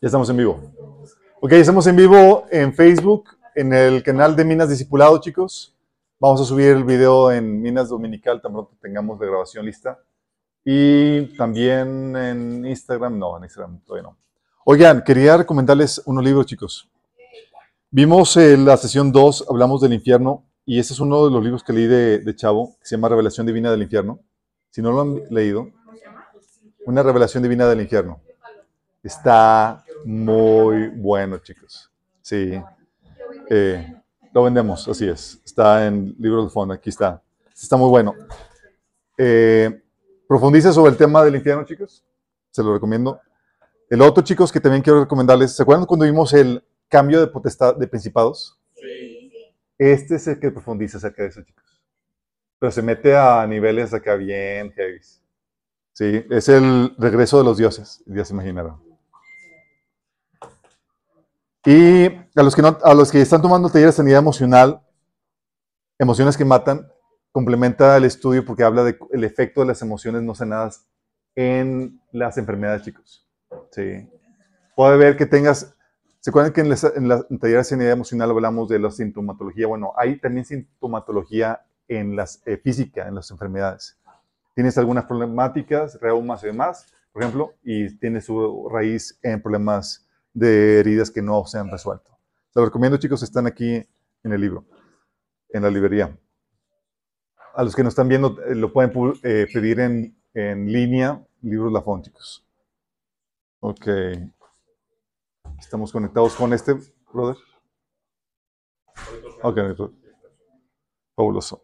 Ya estamos en vivo. Ok, estamos en vivo en Facebook, en el canal de Minas Discipulado, chicos. Vamos a subir el video en Minas Dominical, tan pronto tengamos la grabación lista. Y también en Instagram, no, en Instagram todavía no. Oigan, quería recomendarles unos libros, chicos. Vimos en la sesión 2, hablamos del infierno, y ese es uno de los libros que leí de, de Chavo, que se llama Revelación Divina del Infierno. Si no lo han leído, una revelación divina del infierno. Está muy bueno, chicos. Sí. Eh, lo vendemos, así es. Está en libro de fondo, aquí está. Está muy bueno. Eh, profundice sobre el tema del infierno, chicos. Se lo recomiendo. El otro, chicos, que también quiero recomendarles. ¿Se acuerdan cuando vimos el cambio de potestad de principados? Sí. Este es el que profundiza acerca de eso, chicos. Pero se mete a niveles acá bien heavy. Sí, es el regreso de los dioses, ya se imaginaron. Y a los que, no, a los que están tomando taller de sanidad emocional, emociones que matan, complementa el estudio porque habla del efecto de las emociones no sanadas en las enfermedades, chicos. Sí. Puede ver que tengas, ¿se acuerdan que en, la, taller de sanidad emocional hablamos de la sintomatología? Bueno, hay también sintomatología en las eh, física, en las enfermedades. Tienes algunas problemáticas, reumas y demás, por ejemplo, y tiene su raíz en problemas de heridas que no se han resuelto. Se lo recomiendo, chicos, están aquí en el libro, en la librería. A los que nos están viendo, eh, lo pueden eh, pedir en, en línea, libros Lafont, chicos. Ok. Estamos conectados con este, brother. Ok, fabuloso.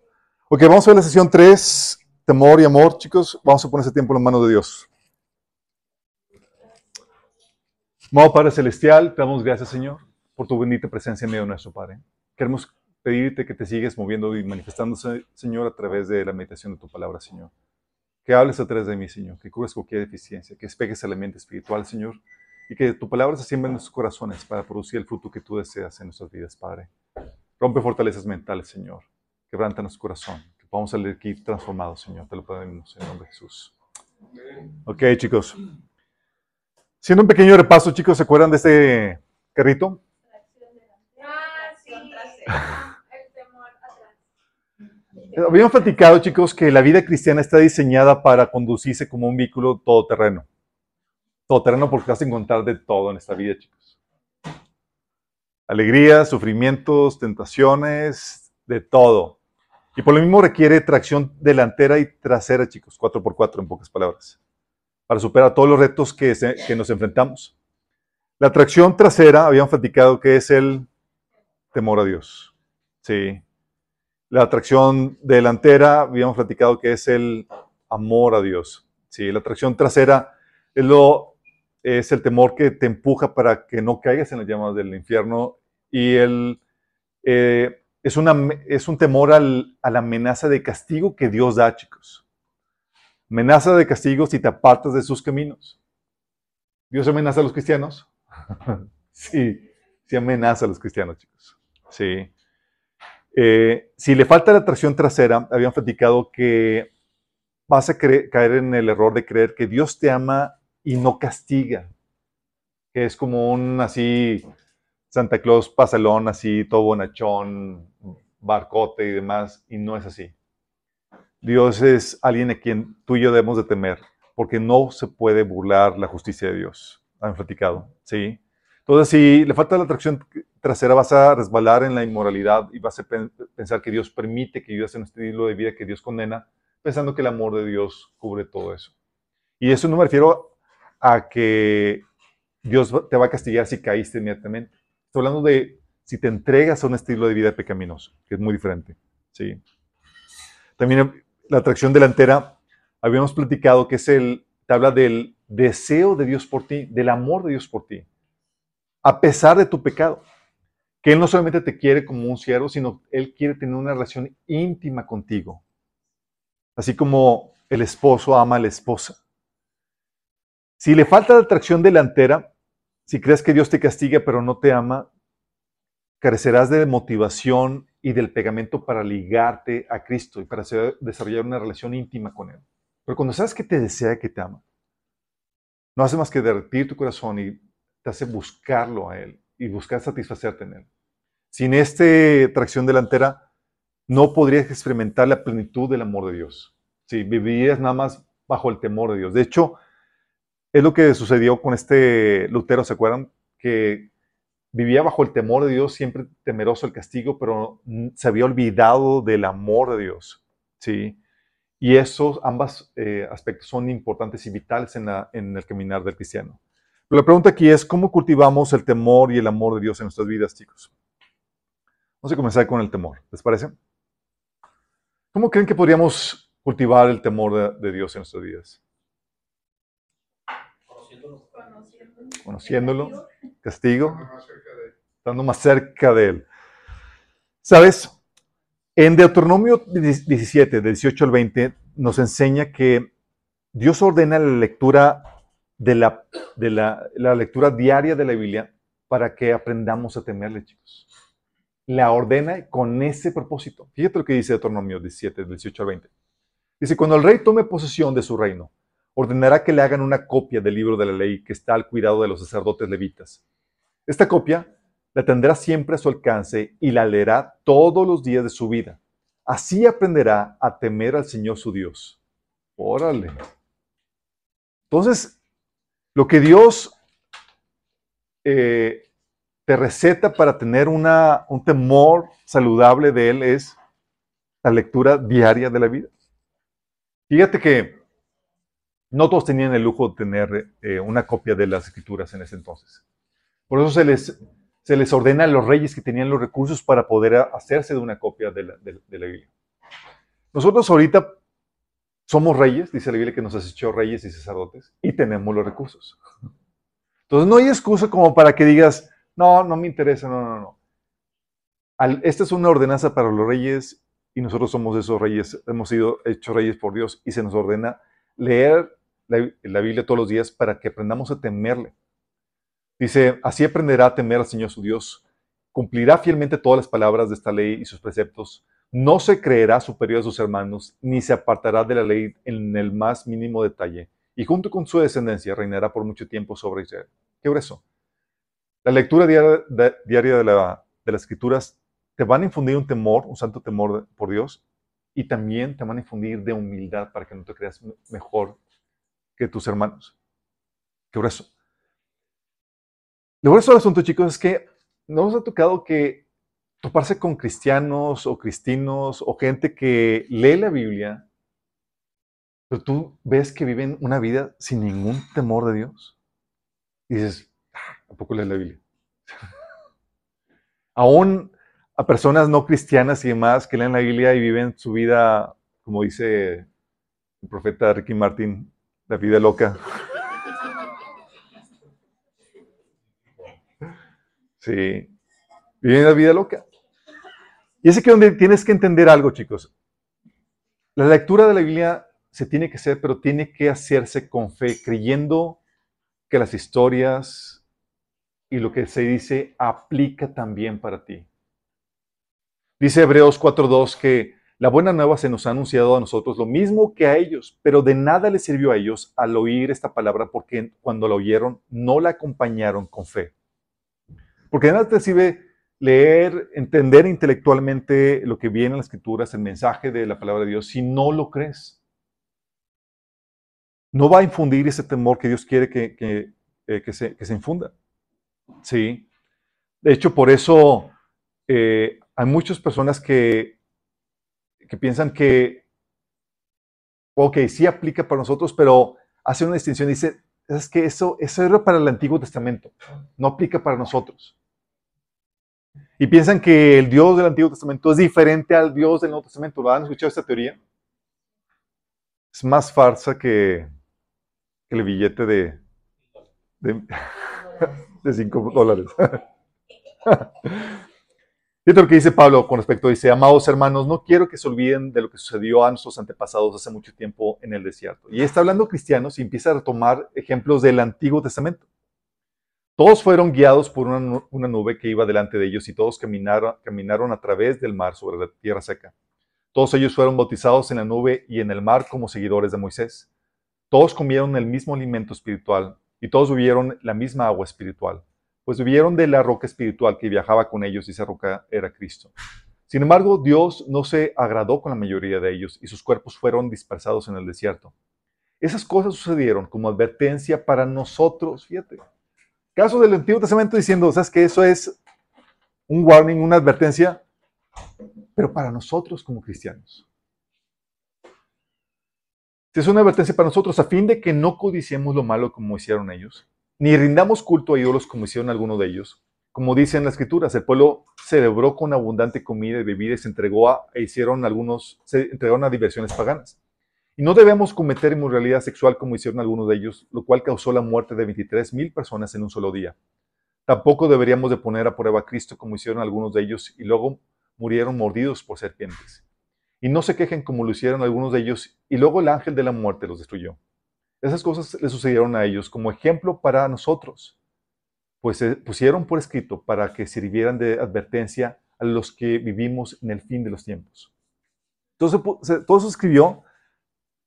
Ok, vamos a ver la sesión 3, temor y amor, chicos. Vamos a poner ese tiempo en manos de Dios. Amado Padre Celestial, te damos gracias, Señor, por tu bendita presencia en medio de nuestro Padre. Queremos pedirte que te sigues moviendo y manifestándose, Señor, a través de la meditación de tu palabra, Señor. Que hables a través de mí, Señor, que cubres cualquier deficiencia, que despegues el mente espiritual, Señor, y que tu palabra se siembre en nuestros corazones para producir el fruto que tú deseas en nuestras vidas, Padre. Rompe fortalezas mentales, Señor quebranta nuestro corazón, que podamos salir aquí transformados, Señor. Te lo pedimos en nombre de Jesús. Ok, chicos. Siendo un pequeño repaso, chicos, ¿se acuerdan de este carrito? Habíamos platicado, chicos, que la vida cristiana está diseñada para conducirse como un vehículo todoterreno. Todoterreno porque vas a encontrar de todo en esta vida, chicos. Alegrías, sufrimientos, tentaciones, de todo. Y por lo mismo requiere tracción delantera y trasera, chicos, 4x4 en pocas palabras, para superar todos los retos que, nos enfrentamos. La tracción trasera, habíamos platicado que es el temor a Dios. Sí. La tracción delantera, habíamos platicado que es el amor a Dios. Sí. La tracción trasera es, lo, es el temor que te empuja para que no caigas en las llamas del infierno y el... Eh, es, una, es un temor a la amenaza de castigo que Dios da, chicos. Amenaza de castigo si te apartas de sus caminos. ¿Dios amenaza a los cristianos? sí, sí amenaza a los cristianos, chicos. Sí. Eh, si le falta la atracción trasera, habían platicado que vas a caer en el error de creer que Dios te ama y no castiga. Que es como un así Santa Claus pasalón, así, todo bonachón, barcote y demás, y no es así. Dios es alguien a quien tú y yo debemos de temer, porque no se puede burlar la justicia de Dios. Han platicado, ¿sí? Entonces, si le falta la atracción trasera, vas a resbalar en la inmoralidad y vas a pensar que Dios permite que vivas en un estilo de vida que Dios condena, pensando que el amor de Dios cubre todo eso. Y eso no me refiero a que Dios te va a castigar si caíste inmediatamente. Estoy hablando de si te entregas a un estilo de vida pecaminoso, que es muy diferente. ¿sí? También la atracción delantera, habíamos platicado que es el, te del deseo de Dios por ti, del amor de Dios por ti, a pesar de tu pecado. Que Él no solamente te quiere como un siervo, sino Él quiere tener una relación íntima contigo. Así como el esposo ama a la esposa. Si le falta la atracción delantera, si crees que Dios te castiga pero no te ama, carecerás de motivación y del pegamento para ligarte a Cristo y para desarrollar una relación íntima con Él. Pero cuando sabes que te desea, que te ama, no hace más que derretir tu corazón y te hace buscarlo a Él y buscar satisfacerte en Él. Sin esta tracción delantera, no podrías experimentar la plenitud del amor de Dios. Si vivirías nada más bajo el temor de Dios. De hecho, es lo que sucedió con este Lutero, ¿se acuerdan? Que vivía bajo el temor de Dios, siempre temeroso del castigo, pero se había olvidado del amor de Dios. ¿sí? Y esos ambos eh, aspectos son importantes y vitales en, en el caminar del cristiano. Pero la pregunta aquí es, ¿cómo cultivamos el temor y el amor de Dios en nuestras vidas, chicos? Vamos a comenzar con el temor, ¿les parece? ¿Cómo creen que podríamos cultivar el temor de, Dios en nuestras vidas? Conociéndolo. Conociéndolo. Castigo. Estando más cerca de Él. ¿Sabes? En Deuteronomio 17, 18 al 20, nos enseña que Dios ordena la lectura de la, de la, la lectura diaria de la Biblia para que aprendamos a temerle, chicos la ordena con ese propósito. Fíjate lo que dice Deuteronomio 17, 18 al 20. Dice, cuando el rey tome posesión de su reino, ordenará que le hagan una copia del libro de la ley que está al cuidado de los sacerdotes levitas. Esta copia la tendrá siempre a su alcance y la leerá todos los días de su vida. Así aprenderá a temer al Señor su Dios. Órale. Entonces, lo que Dios eh, te receta para tener un temor saludable de Él es la lectura diaria de la vida. Fíjate que no todos tenían el lujo de tener eh, una copia de las escrituras en ese entonces. Por eso se les, se les ordena a los reyes que tenían los recursos para poder hacerse de una copia de la, de, Biblia. Nosotros ahorita somos reyes, dice la Biblia que nos hecho reyes y sacerdotes, y tenemos los recursos. Entonces no hay excusa como para que digas, no, no me interesa, no, no, no. esta es una ordenanza para los reyes y nosotros somos esos reyes, hemos sido hechos reyes por Dios y se nos ordena leer la, la Biblia todos los días para que aprendamos a temerle. Dice, así aprenderá a temer al Señor su Dios, cumplirá fielmente todas las palabras de esta ley y sus preceptos, no se creerá superior a sus hermanos, ni se apartará de la ley en el más mínimo detalle, y junto con su descendencia reinará por mucho tiempo sobre Israel. Qué grueso. La lectura diaria de, las escrituras te van a infundir un temor, un santo temor por Dios, y también te van a infundir de humildad para que no te creas mejor que tus hermanos. Qué grueso. Lo grueso del asunto, chicos, es que nos ha tocado que toparse con cristianos o cristinos o gente que lee la Biblia, pero tú ves que viven una vida sin ningún temor de Dios. Y dices, ¿A poco leen la Biblia? Aún a personas no cristianas y demás que leen la Biblia y viven su vida, como dice el profeta Ricky Martin, la vida loca. Sí, viven la vida loca. Y es aquí donde tienes que entender algo, chicos. La lectura de la Biblia se tiene que hacer, pero tiene que hacerse con fe, creyendo que las historias, y lo que se dice aplica también para ti. Dice Hebreos 4.2 que la buena nueva se nos ha anunciado a nosotros lo mismo que a ellos, pero de nada les sirvió a ellos al oír esta palabra porque cuando la oyeron no la acompañaron con fe. Porque de nada te sirve leer, entender intelectualmente lo que viene en las escrituras, el mensaje de la palabra de Dios, si no lo crees. No va a infundir ese temor que Dios quiere que, eh, se infunda. Sí. De hecho, por eso eh, hay muchas personas que, que piensan que, ok, sí aplica para nosotros, pero hace una distinción. Dice, es que eso, eso era para el Antiguo Testamento, no aplica para nosotros. Y piensan que el Dios del Antiguo Testamento es diferente al Dios del Nuevo Testamento. ¿Lo han escuchado esta teoría? Es más farsa que, el billete de, de de 5 dólares. Fíjate lo que dice Pablo con respecto, dice, amados hermanos, no quiero que se olviden de lo que sucedió a nuestros antepasados hace mucho tiempo en el desierto. Y está hablando cristianos y empieza a retomar ejemplos del Antiguo Testamento. Todos fueron guiados por una, nube que iba delante de ellos y todos caminaron, caminaron a través del mar sobre la tierra seca. Todos ellos fueron bautizados en la nube y en el mar como seguidores de Moisés. Todos comieron el mismo alimento espiritual y todos bebieron la misma agua espiritual, pues bebieron de la roca espiritual que viajaba con ellos y esa roca era Cristo. Sin embargo, Dios no se agradó con la mayoría de ellos y sus cuerpos fueron dispersados en el desierto. Esas cosas sucedieron como advertencia para nosotros, fíjate. Caso del Antiguo Testamento diciendo, ¿sabes que Eso es un warning, una advertencia, pero para nosotros como cristianos. Es una advertencia para nosotros a fin de que no codiciemos lo malo como hicieron ellos, ni rindamos culto a ídolos como hicieron algunos de ellos. Como dice en las escrituras, el pueblo celebró con abundante comida y bebida y se entregó a, e hicieron algunos, se entregaron a diversiones paganas. Y no debemos cometer inmoralidad sexual como hicieron algunos de ellos, lo cual causó la muerte de 23 mil personas en un solo día. Tampoco deberíamos de poner a prueba a Cristo como hicieron algunos de ellos y luego murieron mordidos por serpientes. Y no se quejen como lo hicieron algunos de ellos y luego el ángel de la muerte los destruyó. Esas cosas le sucedieron a ellos como ejemplo para nosotros, pues se pusieron por escrito para que sirvieran de advertencia a los que vivimos en el fin de los tiempos. Entonces, todo eso escribió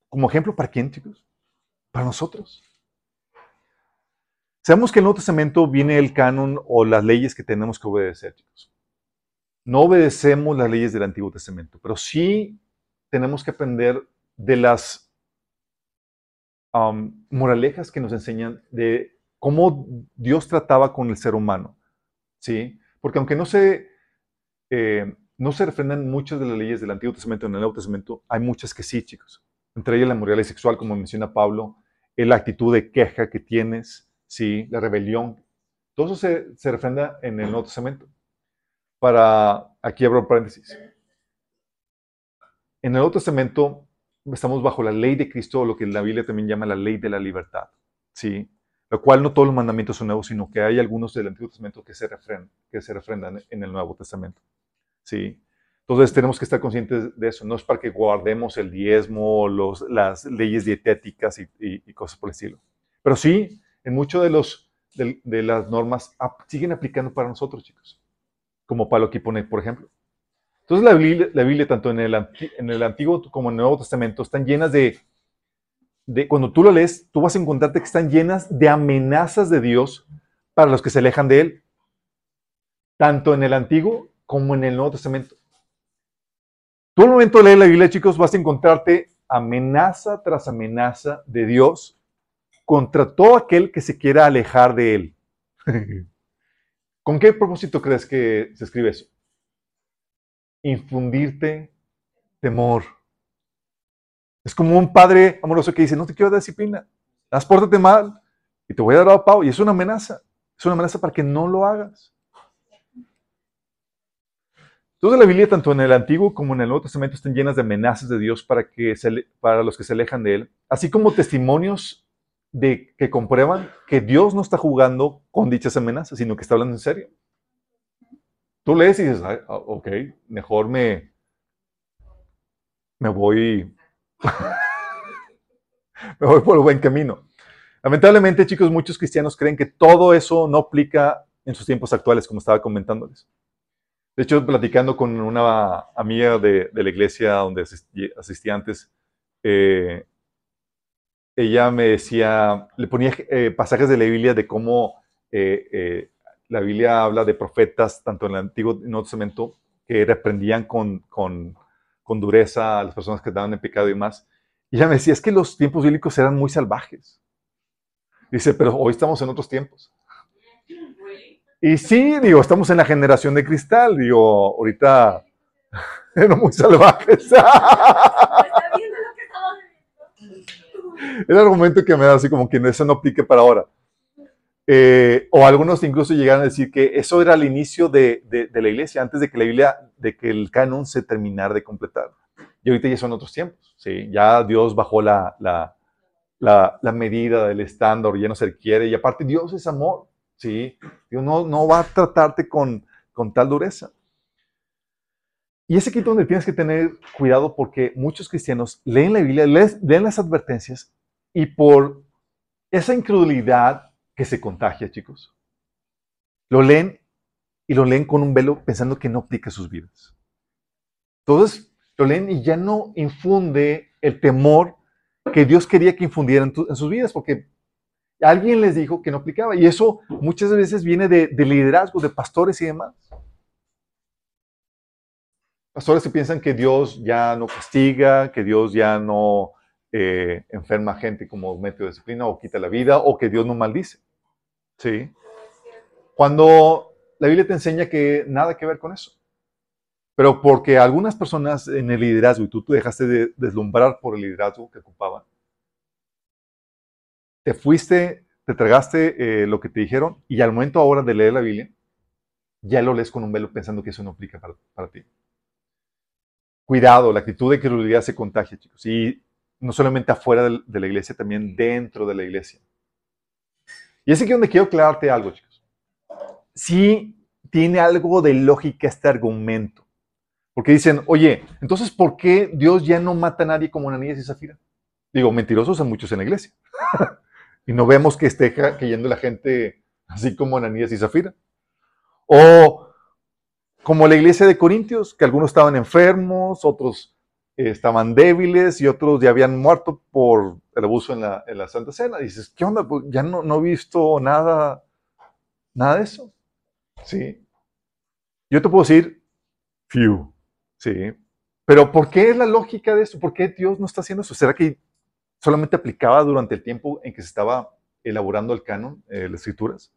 como ejemplo para quién, chicos? Para nosotros. Sabemos que en el Nuevo Testamento viene el canon o las leyes que tenemos que obedecer, chicos. No obedecemos las leyes del Antiguo Testamento, pero sí tenemos que aprender de las um, moralejas que nos enseñan de cómo Dios trataba con el ser humano. ¿sí? Porque aunque no se, eh, no se refrendan muchas de las leyes del Antiguo Testamento en el Nuevo Testamento, hay muchas que sí, chicos entre ellas la moralidad sexual, como menciona Pablo, la actitud de queja que tienes, ¿sí? la rebelión. Todo eso se, se refrenda en el Nuevo Testamento. Para, aquí abro paréntesis. En el Nuevo Testamento estamos bajo la ley de Cristo, lo que la Biblia también llama la ley de la libertad, ¿sí? Lo cual no todos los mandamientos son nuevos, sino que hay algunos del Antiguo Testamento que se, refrendan, que se refrendan en el Nuevo Testamento, ¿sí? Entonces tenemos que estar conscientes de eso. No es para que guardemos el diezmo, los, las leyes dietéticas y, cosas por el estilo. Pero sí, en muchas de, de, las normas siguen aplicando para nosotros, chicos. Como Pablo aquí pone, por ejemplo. Entonces la Biblia, tanto en el, en el Antiguo como en el Nuevo Testamento, están llenas de, de, cuando tú lo lees, tú vas a encontrarte que están llenas de amenazas de Dios para los que se alejan de Él. Tanto en el Antiguo como en el Nuevo Testamento. Tú al momento de leer la Biblia, chicos, vas a encontrarte amenaza tras amenaza de Dios contra todo aquel que se quiera alejar de Él. ¿Con qué propósito crees que se escribe eso? Infundirte temor. Es como un padre amoroso que dice, no te quiero dar disciplina, haz pórtate mal y te voy a dar a pavo. Y es una amenaza. Es una amenaza para que no lo hagas. Toda la Biblia, tanto en el Antiguo como en el Nuevo Testamento, están llenas de amenazas de Dios para, que para los que se alejan de Él, así como testimonios de, que comprueban que Dios no está jugando con dichas amenazas, sino que está hablando en serio. Tú lees y dices, ah, ok, mejor me, me voy, me voy por el buen camino. Lamentablemente, chicos, muchos cristianos creen que todo eso no aplica en sus tiempos actuales, como estaba comentándoles. De hecho, platicando con una amiga de, la iglesia donde asistí, antes, eh, ella me decía, le ponía eh, pasajes de la Biblia de cómo eh, la Biblia habla de profetas, tanto en el Antiguo y Nuevo Testamento, que reprendían con, con, con, dureza a las personas que estaban en pecado y más. Y ella me decía, es que los tiempos bíblicos eran muy salvajes. Dice, pero hoy estamos en otros tiempos. Y sí, digo, estamos en la generación de cristal, digo, ahorita eran muy salvajes. El argumento que me da así como que eso no aplique para ahora. Eh, o algunos incluso llegaron a decir que eso era el inicio de, de, la iglesia, antes de que la Biblia, de que el canon se terminara de completar. Y ahorita ya son otros tiempos, ¿sí? Ya Dios bajó la, la, la, medida del estándar, ya no se requiere, y aparte Dios es amor. ¿sí? Dios no, no va a tratarte con, con tal dureza. Y es aquí donde tienes que tener cuidado porque muchos cristianos leen la Biblia, leen las advertencias y por esa incredulidad que se contagia, chicos, lo leen y lo leen con un velo pensando que no aplica sus vidas. Entonces, lo leen y ya no infunde el temor que Dios quería que infundiera en, en sus vidas, porque Alguien les dijo que no aplicaba. Y eso muchas veces viene de, liderazgo, de pastores y demás. Pastores que piensan que Dios ya no castiga, que Dios ya no eh, enferma a gente como método de disciplina o quita la vida o que Dios no maldice. ¿Sí? Cuando la Biblia te enseña que nada que ver con eso. Pero porque algunas personas en el liderazgo y tú te dejaste de deslumbrar por el liderazgo que ocupaban, te fuiste, te tragaste eh, lo que te dijeron y al momento ahora de leer la Biblia, ya lo lees con un velo pensando que eso no aplica para, ti. Cuidado, la actitud de credulidad se contagia, chicos. Y no solamente afuera de, la iglesia, también dentro de la iglesia. Y es aquí donde quiero aclararte algo, chicos. Sí tiene algo de lógica este argumento. Porque dicen, oye, entonces, ¿por qué Dios ya no mata a nadie como Ananías y Zafira? Digo, mentirosos son muchos en la iglesia. y no vemos que esté cayendo la gente así como Ananías y Zafira. O como la iglesia de Corintios, que algunos estaban enfermos, otros estaban débiles y otros ya habían muerto por el abuso en la, Santa Cena. dices, ¿qué onda? Pues ya no, no he visto nada, nada de eso. Sí. Yo te puedo decir, few. Sí. Pero ¿por qué es la lógica de eso? ¿Por qué Dios no está haciendo eso? ¿Será que solamente aplicaba durante el tiempo en que se estaba elaborando el canon, eh, las escrituras?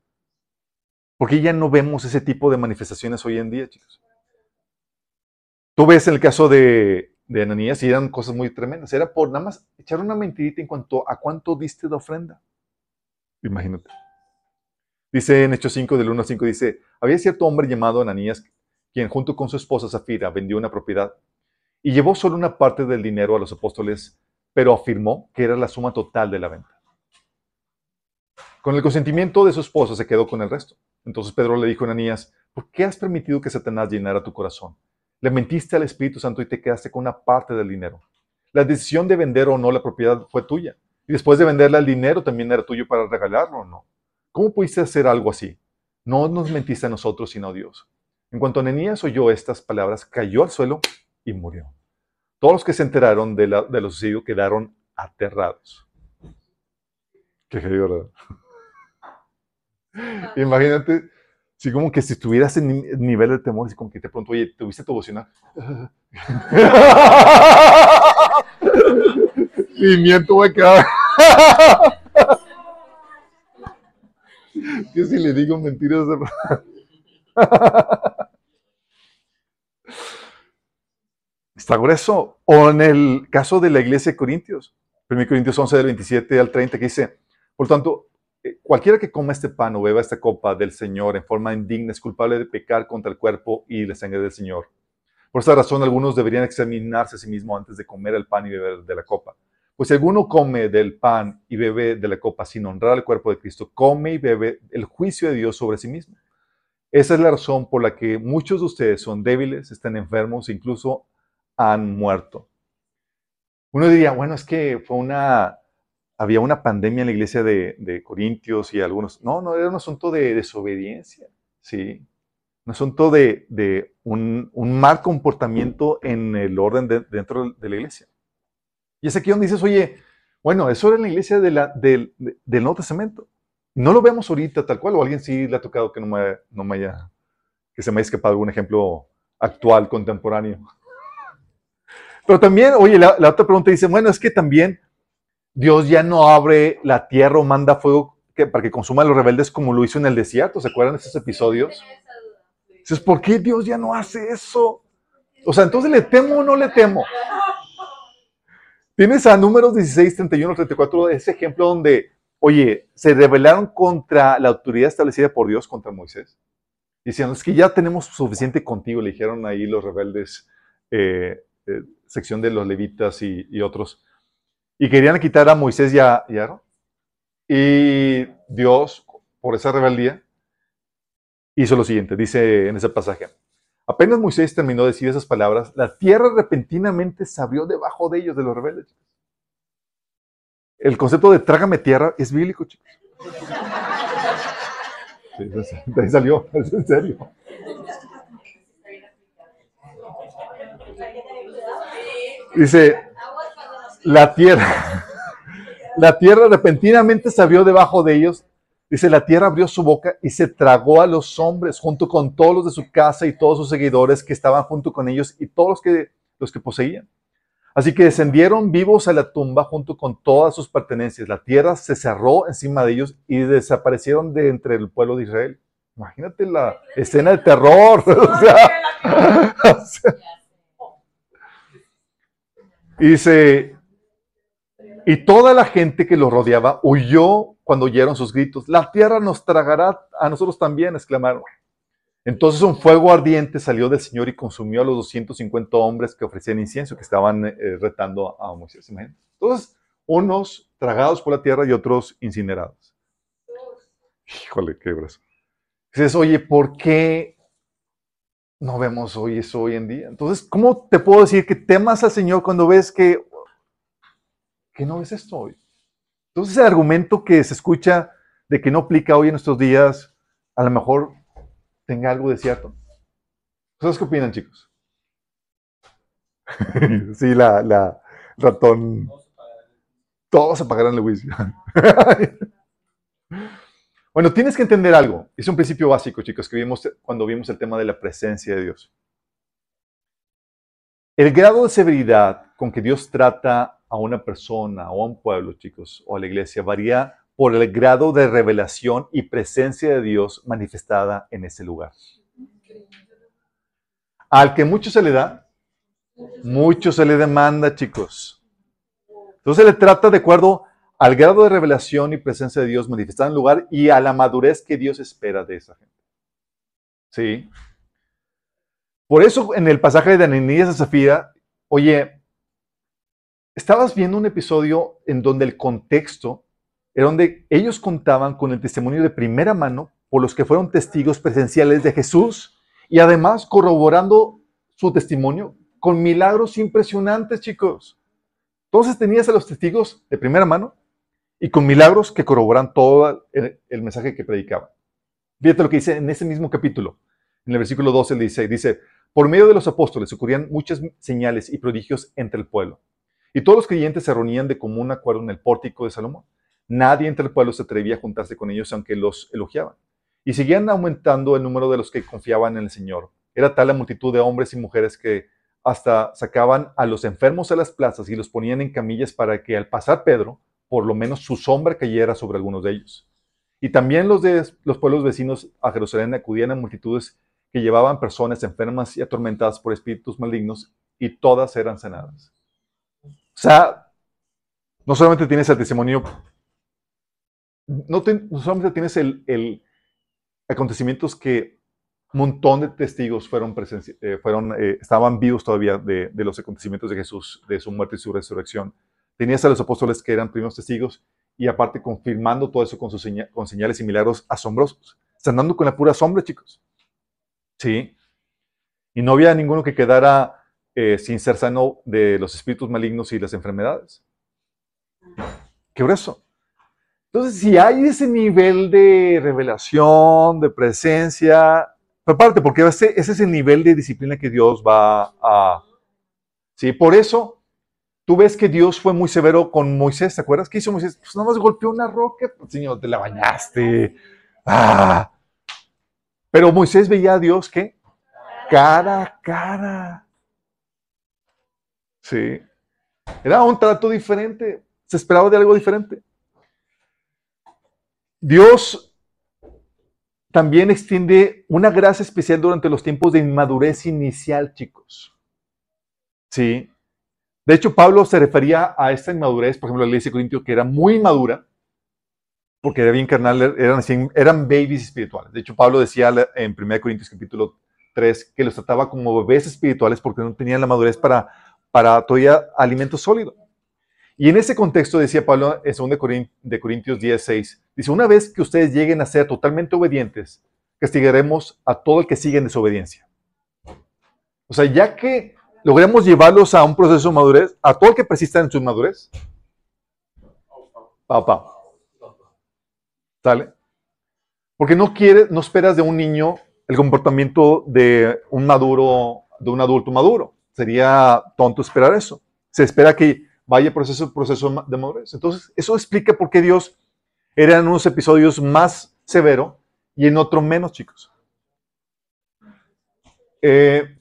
Porque ya no vemos ese tipo de manifestaciones hoy en día, chicos. Tú ves en el caso de, de Ananías y eran cosas muy tremendas. Era por nada más echar una mentirita en cuanto a cuánto diste de ofrenda. Imagínate. Dice en Hechos 5, del 1 al 5, dice, había cierto hombre llamado Ananías, quien junto con su esposa Zafira vendió una propiedad y llevó solo una parte del dinero a los apóstoles pero afirmó que era la suma total de la venta. Con el consentimiento de su esposa se quedó con el resto. Entonces Pedro le dijo a Ananías, ¿por qué has permitido que Satanás llenara tu corazón? Le mentiste al Espíritu Santo y te quedaste con una parte del dinero. La decisión de vender o no la propiedad fue tuya. Y después de venderla, el dinero también era tuyo para regalarlo o no. ¿Cómo pudiste hacer algo así? No nos mentiste a nosotros, sino a Dios. En cuanto Ananías oyó estas palabras, cayó al suelo y murió. Todos los que se enteraron de, lo sucedido quedaron aterrados. Qué genial, ¿verdad? Imagínate, si como que si estuvieras en nivel de temor, así como que te pronto, oye, ¿tuviste tu emocional? y miento voy a quedar. ¿Qué si le digo mentiras? Está grueso. O en el caso de la iglesia de Corintios, 1 Corintios 11, del 27 al 30, que dice, por tanto, cualquiera que coma este pan o beba esta copa del Señor en forma indigna es culpable de pecar contra el cuerpo y la sangre del Señor. Por esta razón, algunos deberían examinarse a sí mismos antes de comer el pan y beber de la copa. Pues si alguno come del pan y bebe de la copa sin honrar al cuerpo de Cristo, come y bebe el juicio de Dios sobre sí mismo. Esa es la razón por la que muchos de ustedes son débiles, están enfermos, incluso han muerto. Uno diría, bueno, es que fue una, había una pandemia en la iglesia de, Corintios y algunos, no, no, era un asunto de desobediencia, ¿sí? Un asunto de, un, mal comportamiento en el orden dentro de la iglesia. Y es aquí donde dices, oye, bueno, eso era en la iglesia del, Nuevo Testamento. No lo vemos ahorita tal cual, o alguien sí le ha tocado que no me, no me haya, que se me haya escapado algún ejemplo actual, contemporáneo. Pero también, oye, la, otra pregunta dice, bueno, es que también Dios ya no abre la tierra o manda fuego para que consuma a los rebeldes como lo hizo en el desierto. ¿Se acuerdan de esos episodios? Entonces, ¿por qué Dios ya no hace eso? O sea, entonces le temo o no le temo. Tienes a números 16, 31, 34, ese ejemplo donde, oye, se rebelaron contra la autoridad establecida por Dios, contra Moisés. Diciendo, es que ya tenemos suficiente contigo, le dijeron ahí los rebeldes eh, eh, sección de los levitas y, otros, y querían quitar a Moisés y a, Aaron. Y Dios, por esa rebeldía, hizo lo siguiente, dice en ese pasaje. Apenas Moisés terminó de decir esas palabras, la tierra repentinamente se abrió debajo de ellos, de los rebeldes. El concepto de trágame tierra es bíblico, chicos. de ahí salió, en serio. Dice, la tierra, la tierra repentinamente se abrió debajo de ellos. Dice, la tierra abrió su boca y se tragó a los hombres junto con todos los de su casa y todos sus seguidores que estaban junto con ellos y todos los que, los que poseían. Así que descendieron vivos a la tumba junto con todas sus pertenencias. La tierra se cerró encima de ellos y desaparecieron de entre el pueblo de Israel. Imagínate la escena de terror. y dice, y toda la gente que los rodeaba huyó cuando oyeron sus gritos. La tierra nos tragará a nosotros también, exclamaron. Entonces un fuego ardiente salió del Señor y consumió a los 250 hombres que ofrecían incienso, que estaban eh, retando a Moisés. Entonces, unos tragados por la tierra y otros incinerados. Híjole, qué brazo. Dices, oye, ¿por qué no vemos hoy eso hoy en día? Entonces, ¿cómo te puedo decir que temas al Señor cuando ves que, que no ves esto hoy? Entonces, el argumento que se escucha de que no aplica hoy en estos días, a lo mejor tenga algo de cierto. ¿Ustedes qué opinan, chicos? sí, la, ratón. Todos apagarán la juicio. bueno, tienes que entender algo. Es un principio básico, chicos, que vimos cuando vimos el tema de la presencia de Dios. El grado de severidad con que Dios trata a una persona o a un pueblo, chicos, o a la iglesia, varía por el grado de revelación y presencia de Dios manifestada en ese lugar. Al que mucho se le da, mucho se le demanda, chicos. Entonces le trata de acuerdo al grado de revelación y presencia de Dios manifestada en el lugar y a la madurez que Dios espera de esa gente. ¿Sí? Por eso en el pasaje de Ananías y Zafira, oye, estabas viendo un episodio en donde el contexto era donde ellos contaban con el testimonio de primera mano por los que fueron testigos presenciales de Jesús y además corroborando su testimonio con milagros impresionantes, chicos. Entonces tenías a los testigos de primera mano y con milagros que corroboran todo el, mensaje que predicaban. Fíjate lo que dice en ese mismo capítulo, en el versículo 12 dice, dice, por medio de los apóstoles ocurrían muchas señales y prodigios entre el pueblo. Y todos los creyentes se reunían de común acuerdo en el pórtico de Salomón. Nadie entre el pueblo se atrevía a juntarse con ellos aunque los elogiaban. Y seguían aumentando el número de los que confiaban en el Señor. Era tal la multitud de hombres y mujeres que hasta sacaban a los enfermos a las plazas y los ponían en camillas para que al pasar Pedro, por lo menos su sombra cayera sobre algunos de ellos. Y también los de los pueblos vecinos a Jerusalén acudían a multitudes que llevaban personas enfermas y atormentadas por espíritus malignos y todas eran sanadas. O sea, no solamente tienes el testimonio no, solamente tienes el, acontecimientos que un montón de testigos fueron, eh, fueron eh, estaban vivos todavía de, los acontecimientos de Jesús, de su muerte y su resurrección. Tenías a los apóstoles que eran primeros testigos y aparte confirmando todo eso con, sus señales y milagros asombrosos. Están dando con la pura sombra, chicos. Sí. Y no había ninguno que quedara eh, sin ser sano de los espíritus malignos y las enfermedades. Qué grueso. Entonces, si hay ese nivel de revelación, de presencia, aparte, porque ese, ese es el nivel de disciplina que Dios va a... Sí, por eso tú ves que Dios fue muy severo con Moisés, ¿te acuerdas? ¿Qué hizo Moisés? Pues nada más golpeó una roca, pues, Señor, te la bañaste. Ah. Pero Moisés veía a Dios que cara a cara. Sí. Era un trato diferente. Se esperaba de algo diferente. Dios también extiende una gracia especial durante los tiempos de inmadurez inicial, chicos. Sí. De hecho, Pablo se refería a esta inmadurez, por ejemplo, la iglesia de Corintio, que era muy inmadura, porque era bien carnal, eran, eran babies espirituales. De hecho, Pablo decía en 1 Corintios capítulo 3 que los trataba como bebés espirituales porque no tenían la madurez para, para todavía alimento sólido. Y en ese contexto decía Pablo en 2 de Corintios 16, dice, una vez que ustedes lleguen a ser totalmente obedientes, castigaremos a todo el que sigue en desobediencia. O sea, ya que logremos llevarlos a un proceso de madurez, a todo el que persista en su madurez, papá, ¿sale? Porque no quieres, no esperas de un niño el comportamiento de un maduro, de un adulto maduro. Sería tonto esperar eso. Se espera que vaya proceso, proceso de madurez. Entonces, eso explica por qué Dios era en unos episodios más severo y en otro menos, chicos. Eh,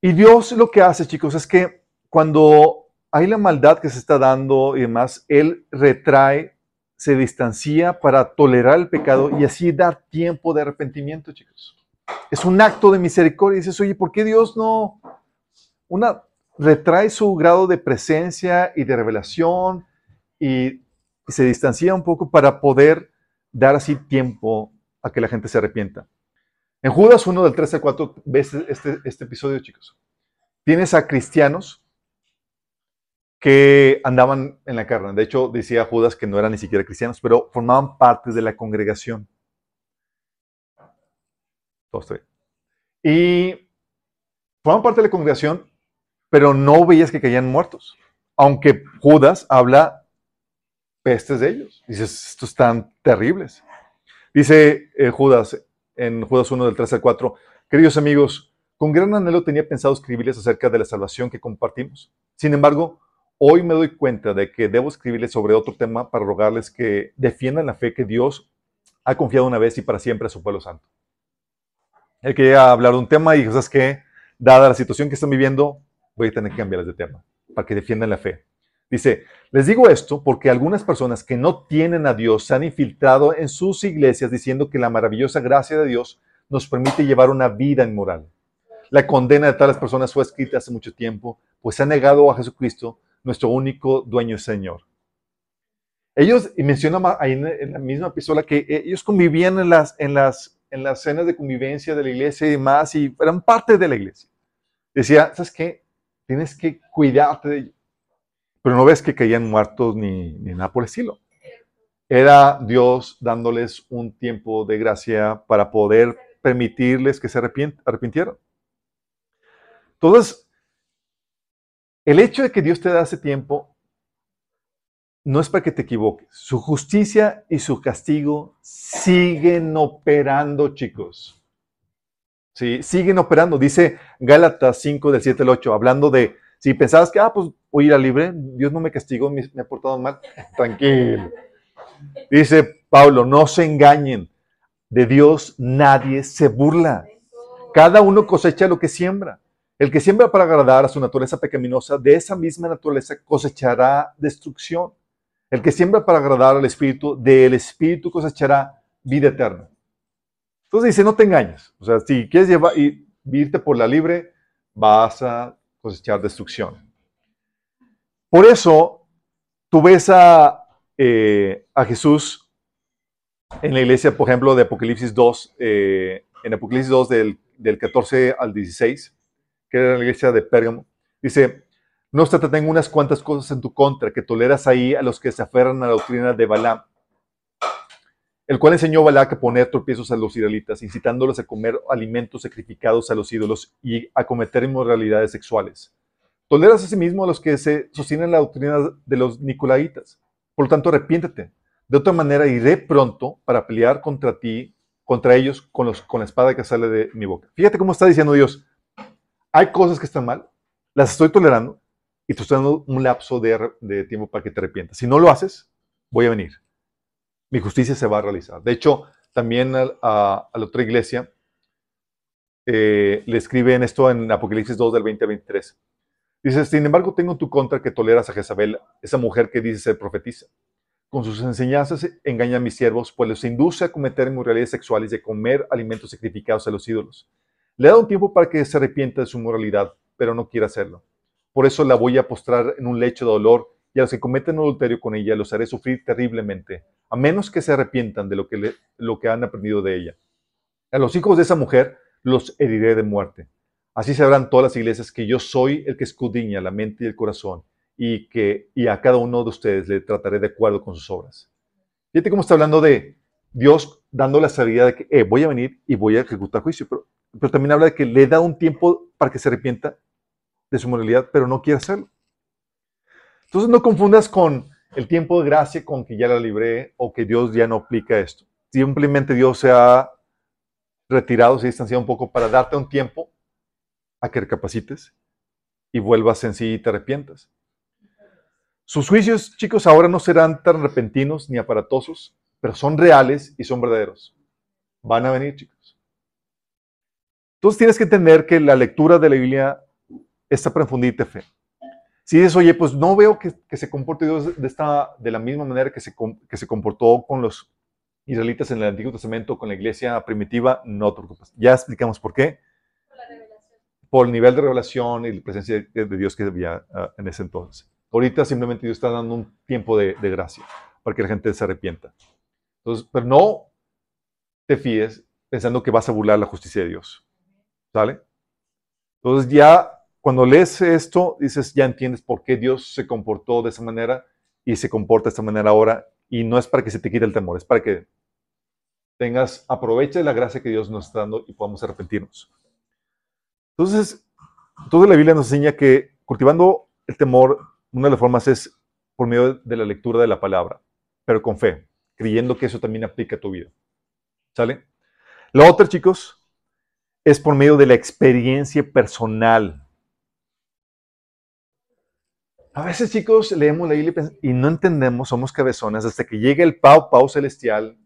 y Dios lo que hace, chicos, es que cuando hay la maldad que se está dando y demás, Él retrae, se distancia para tolerar el pecado y así dar tiempo de arrepentimiento, chicos. Es un acto de misericordia. Y dices, oye, ¿por qué Dios no una, retrae su grado de presencia y de revelación y, se distancia un poco para poder dar así tiempo a que la gente se arrepienta? En Judas 1 del 13 al 4 ves este, este episodio, chicos. Tienes a cristianos que andaban en la carne. De hecho, decía Judas que no eran ni siquiera cristianos, pero formaban parte de la congregación. Y formaban parte de la congregación, pero no veías que caían muertos. Aunque Judas habla pestes de ellos. Dices, estos están terribles. Dice eh, Judas en Judas 1 del 3 al 4, queridos amigos, con gran anhelo tenía pensado escribirles acerca de la salvación que compartimos. Sin embargo, hoy me doy cuenta de que debo escribirles sobre otro tema para rogarles que defiendan la fe que Dios ha confiado una vez y para siempre a su pueblo santo. Él quería hablar de un tema y ¿sabes que Dada la situación que están viviendo, voy a tener que cambiarles de tema para que defiendan la fe. Dice, les digo esto porque algunas personas que no tienen a Dios se han infiltrado en sus iglesias diciendo que la maravillosa gracia de Dios nos permite llevar una vida inmoral. La condena de tales personas fue escrita hace mucho tiempo, pues se ha negado a Jesucristo, nuestro único dueño y Señor. Ellos, y menciona ahí en la misma epístola, que ellos convivían en las en las cenas de convivencia de la iglesia y demás, y eran parte de la iglesia. Decía, ¿sabes qué? Tienes que cuidarte de ellos. Pero no ves que caían muertos ni, ni nada por el estilo. Era Dios dándoles un tiempo de gracia para poder permitirles que se arrepintieran. Entonces, el hecho de que Dios te da ese tiempo no es para que te equivoques. Su justicia y su castigo siguen operando, chicos. Sí, siguen operando. Dice Gálatas 5 del 7 al 8, hablando de, si pensabas que, ah, pues voy a ir a libre, Dios no me castigó, me, me ha portado mal, tranquilo. Dice Pablo, no se engañen, de Dios nadie se burla. Cada uno cosecha lo que siembra. El que siembra para agradar a su naturaleza pecaminosa, de esa misma naturaleza cosechará destrucción. El que siembra para agradar al Espíritu, del Espíritu cosechará vida eterna. Entonces dice, no te engañes. O sea, si quieres llevar, y, irte por la libre, vas a cosechar destrucción. Por eso, tú ves a, eh, a Jesús en la iglesia, por ejemplo, de Apocalipsis 2, eh, en Apocalipsis 2 del, del 14 al 16, que era la iglesia de Pérgamo, dice, no obstante, tengo unas cuantas cosas en tu contra, que toleras ahí a los que se aferran a la doctrina de Balaam, el cual enseñó a Balaam a poner tropiezos a los israelitas, incitándolos a comer alimentos sacrificados a los ídolos y a cometer inmoralidades sexuales. Toleras asimismo a los que se sostienen la doctrina de los nicolaitas. Por lo tanto, arrepiéntete. De otra manera, iré pronto para pelear contra ti, contra ellos, con, los, con la espada que sale de mi boca. Fíjate cómo está diciendo Dios. Hay cosas que están mal, las estoy tolerando, y te estoy dando un lapso de, tiempo para que te arrepientas. Si no lo haces, voy a venir. Mi justicia se va a realizar. De hecho, también a, la otra iglesia eh, le escriben esto en Apocalipsis 2 del 20 al 23. Dice, sin embargo, tengo en tu contra que toleras a Jezabel, esa mujer que dice ser profetiza. Con sus enseñanzas engaña a mis siervos, pues los induce a cometer inmoralidades sexuales y a comer alimentos sacrificados a los ídolos. Le ha dado un tiempo para que se arrepienta de su moralidad, pero no quiere hacerlo. Por eso la voy a postrar en un lecho de dolor y a los que cometen adulterio con ella los haré sufrir terriblemente, a menos que se arrepientan de lo que, han aprendido de ella. A los hijos de esa mujer los heriré de muerte. Así sabrán todas las iglesias que yo soy el que escudriña la mente y el corazón y que a cada uno de ustedes le trataré de acuerdo con sus obras. Fíjate cómo está hablando de Dios dando la sabiduría de que eh, voy a venir y voy a ejecutar juicio, pero, pero también habla de que le da un tiempo para que se arrepienta de su moralidad, pero no quiere hacerlo. Entonces no confundas con el tiempo de gracia con que ya la libré o que Dios ya no aplica esto. Simplemente Dios se ha retirado, se ha distanciado un poco para darte un tiempo a que recapacites y vuelvas en sí y te arrepientas. Sus juicios, chicos, ahora no serán tan repentinos ni aparatosos, pero son reales y son verdaderos. Van a venir, chicos. Entonces tienes que entender que la lectura de la Biblia está para infundirte fe. Si dices, oye, pues no veo que, se comporte Dios de, esta, de la misma manera que se, que se comportó con los israelitas en el Antiguo Testamento, con la iglesia primitiva, no te preocupes. Ya explicamos por qué. Por, el nivel de revelación y la presencia de, Dios que había ah, en ese entonces. Ahorita simplemente Dios está dando un tiempo de, de gracia para que la gente se arrepienta. Entonces, pero no te fíes pensando que vas a burlar la justicia de Dios. ¿Sale? Entonces ya cuando lees esto, dices, ya entiendes por qué Dios se comportó de esa manera y se comporta de esta manera ahora. Y no es para que se te quite el temor, es para que tengas, aproveche la gracia que Dios nos está dando y podamos arrepentirnos. Entonces, toda la Biblia nos enseña que cultivando el temor, una de las formas es por medio de la lectura de la palabra, pero con fe, creyendo que eso también aplica a tu vida. ¿Sale? La otra, chicos, es por medio de la experiencia personal. A veces, chicos, leemos la Biblia y no entendemos, somos cabezones, hasta que llega el Pau Pau celestial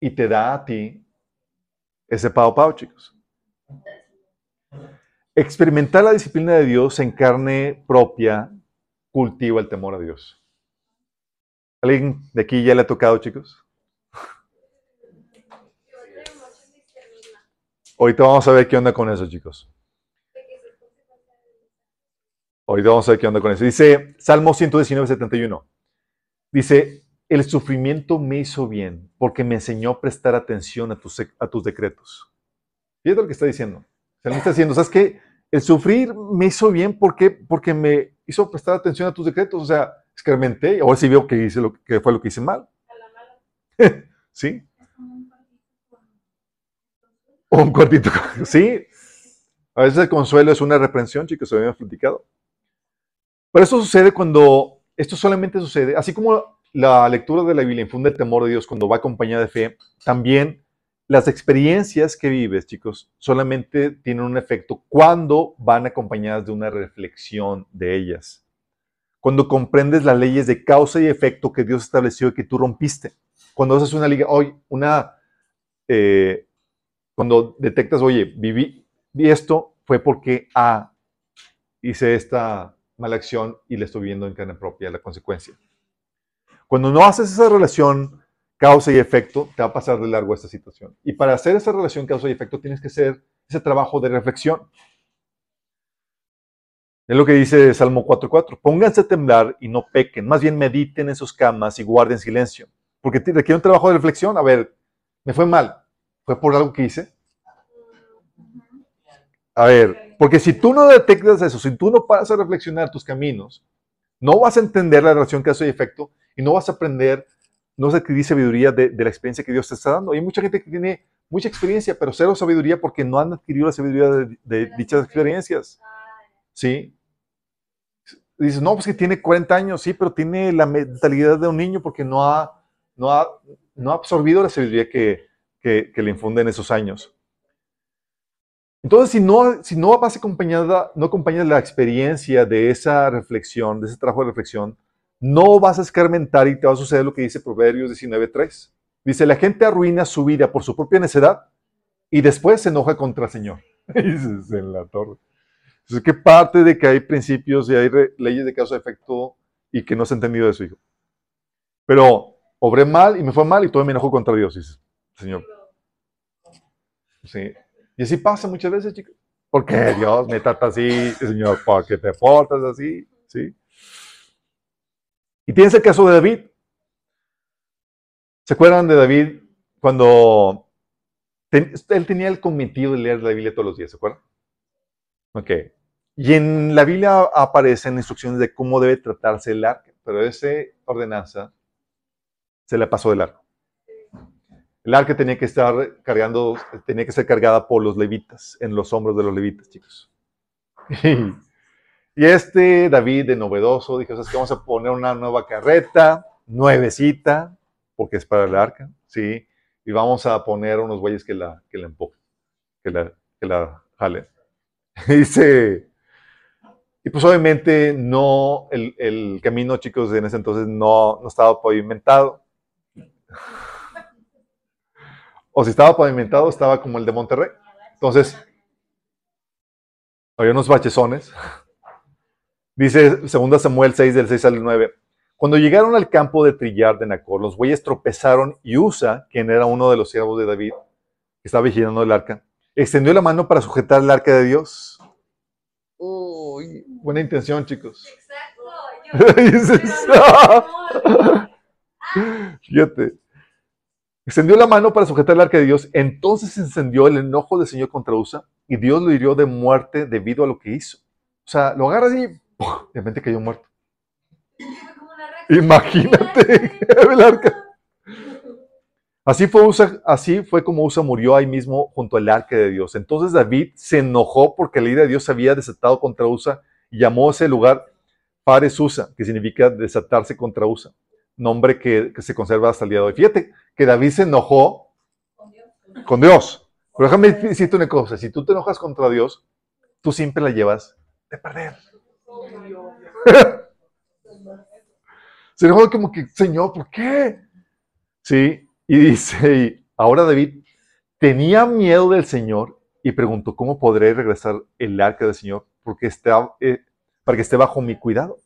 y te da a ti ese Pau Pau, chicos. Experimentar la disciplina de Dios en carne propia cultiva el temor a Dios. ¿Alguien de aquí ya le ha tocado, chicos? Ahorita vamos a ver qué onda con eso, chicos. Ahorita vamos a ver qué onda con eso. Dice Salmo 119, 71. Dice, el sufrimiento me hizo bien porque me enseñó a prestar atención a tus, a tus decretos. Fíjate lo que está diciendo. Se está diciendo, ¿sabes qué? El sufrir me hizo bien porque, porque me hizo prestar atención a tus decretos. O sea, experimenté y ahora sí veo que, hice lo, que fue lo que hice mal. ¿Sí? Un cuartito. Sí. A veces el consuelo es una reprensión, chicos, se habíamos platicado. Pero eso sucede cuando, esto solamente sucede, así como la lectura de la Biblia infunde el temor de Dios cuando va acompañada de fe, también las experiencias que vives, chicos, solamente tienen un efecto cuando van acompañadas de una reflexión de ellas. Cuando comprendes las leyes de causa y efecto que Dios estableció y que tú rompiste. Cuando haces una liga, hoy, una, eh, cuando detectas, oye, viví, vi esto, fue porque A, hice esta mala acción y le estoy viendo en carne propia la consecuencia. Cuando no haces esa relación causa y efecto, te va a pasar de largo esta situación. Y para hacer esa relación causa y efecto tienes que hacer ese trabajo de reflexión. Es lo que dice Salmo 4.4. Pónganse a temblar y no pequen. Más bien mediten en sus camas y guarden silencio. Porque requiere un trabajo de reflexión. A ver, me fue mal. ¿Fue por algo que hice? A ver, porque si tú no detectas eso, si tú no paras a reflexionar tus caminos, no vas a entender la relación causa y efecto y no vas a aprender, no vas a adquirir sabiduría de, la experiencia que Dios te está dando. hay mucha gente que tiene mucha experiencia, pero cero sabiduría porque no han adquirido la sabiduría de, dichas experiencias. ¿Sí? Dices, no, pues que tiene 40 años, sí, pero tiene la mentalidad de un niño porque no ha, no ha, no ha absorbido la sabiduría que, que, que le infunde en esos años. Entonces, si no, si no vas acompañada, no acompañas la experiencia de esa reflexión, de ese trabajo de reflexión, no vas a escarmentar y te va a suceder lo que dice Proverbios 19.3. Dice, la gente arruina su vida por su propia necedad y después se enoja contra el Señor. Dices, en la torre. Entonces, ¿qué parte de que hay principios y hay leyes de causa-efecto y que no se ha entendido eso, hijo? Pero obré mal y me fue mal y todo me enojo contra Dios, dice Señor. Sí. Y así pasa muchas veces, chicos. Porque Dios me trata así, Señor, ¿por qué te portas así? ¿Sí? Y tienes el caso de David. ¿Se acuerdan de David cuando él tenía el cometido de leer la Biblia todos los días? ¿Se acuerdan? Ok. Y en la Biblia aparecen instrucciones de cómo debe tratarse el arca, pero esa ordenanza se le pasó del arco. El arca tenía que estar cargando, tenía que ser cargada por los levitas, en los hombros de los levitas, chicos. Y este David de novedoso dijo, ¿sabes que Vamos a poner una nueva carreta, nuevecita, porque es para el arca, ¿sí? Y vamos a poner unos bueyes que la, que la empujen, que la, que la jalen. dice, Y pues obviamente no, el, camino, chicos, en ese entonces no, no estaba pavimentado. O si estaba pavimentado, estaba como el de Monterrey. Entonces, había unos bachezones. Dice 2 Samuel 6, del 6 al 9. Cuando llegaron al campo de trillar de Nacor, los bueyes tropezaron y Usa, quien era uno de los siervos de David, que estaba vigilando el arca, extendió la mano para sujetar el arca de Dios. Uy, buena intención, chicos. Exacto. Fíjate. Extendió la mano para sujetar el arca de Dios. Entonces encendió el enojo del Señor contra Usa y Dios lo hirió de muerte debido a lo que hizo. O sea, lo agarra y de repente cayó muerto. Imagínate el arca. Así fue, así fue como Usa murió ahí mismo junto al arca de Dios. Entonces David se enojó porque la ira de Dios se había desatado contra Usa y llamó a ese lugar Fares Usa, que significa desatarse contra Usa, nombre que, se conserva hasta el día de hoy. Fíjate que David se enojó con Dios. Pero déjame decirte una cosa, si tú te enojas contra Dios, tú siempre la llevas de perder. se enojó como que, Señor, ¿por qué? Sí, y dice, ahora David tenía miedo del Señor y preguntó, ¿cómo podré regresar el arca del Señor? Porque está, eh, para que esté bajo mi cuidado. O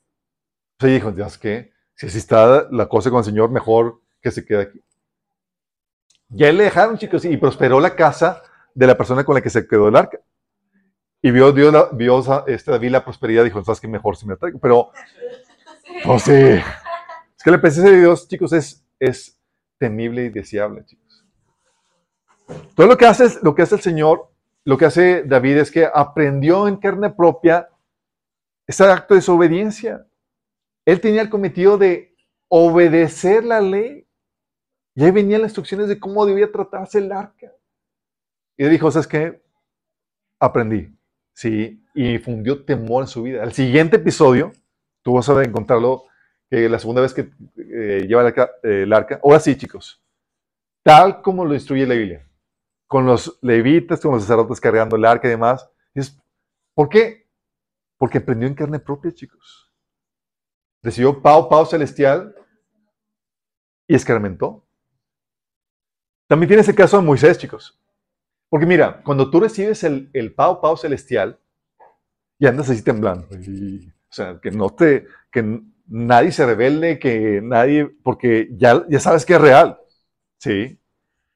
sea, dijo, Dios, ¿qué? Si así está la cosa con el Señor, mejor que se quede aquí. Ya le dejaron, chicos, y prosperó la casa de la persona con la que se quedó el arca. Y vio, Dios, vio este David la prosperidad, dijo, ¿sabes qué? Mejor si me traigo. Pero, pues sí. Es que la presencia de Dios, chicos, es, es temible y deseable, chicos. Todo lo que hace, lo que hace el Señor, lo que hace David es que aprendió en carne propia ese acto de desobediencia. Él tenía el cometido de obedecer la ley. Y ahí venían las instrucciones de cómo debía tratarse el arca. Y dijo, ¿sabes qué? Aprendí. Sí, y fundió temor en su vida. El siguiente episodio, tú vas a encontrarlo la segunda vez que eh, lleva el arca, ahora sí, chicos, tal como lo instruye la Biblia, con los levitas, con los sacerdotes cargando el arca y demás. ¿Por qué? Porque aprendió en carne propia, chicos. Recibió pau, pau celestial y escarmentó. También tiene ese caso de Moisés, chicos. Porque mira, cuando tú recibes el, el pau, pau celestial y andas así temblando, o sea, que no te, que nadie se rebelde, que nadie, porque ya, ya sabes que es real. Sí.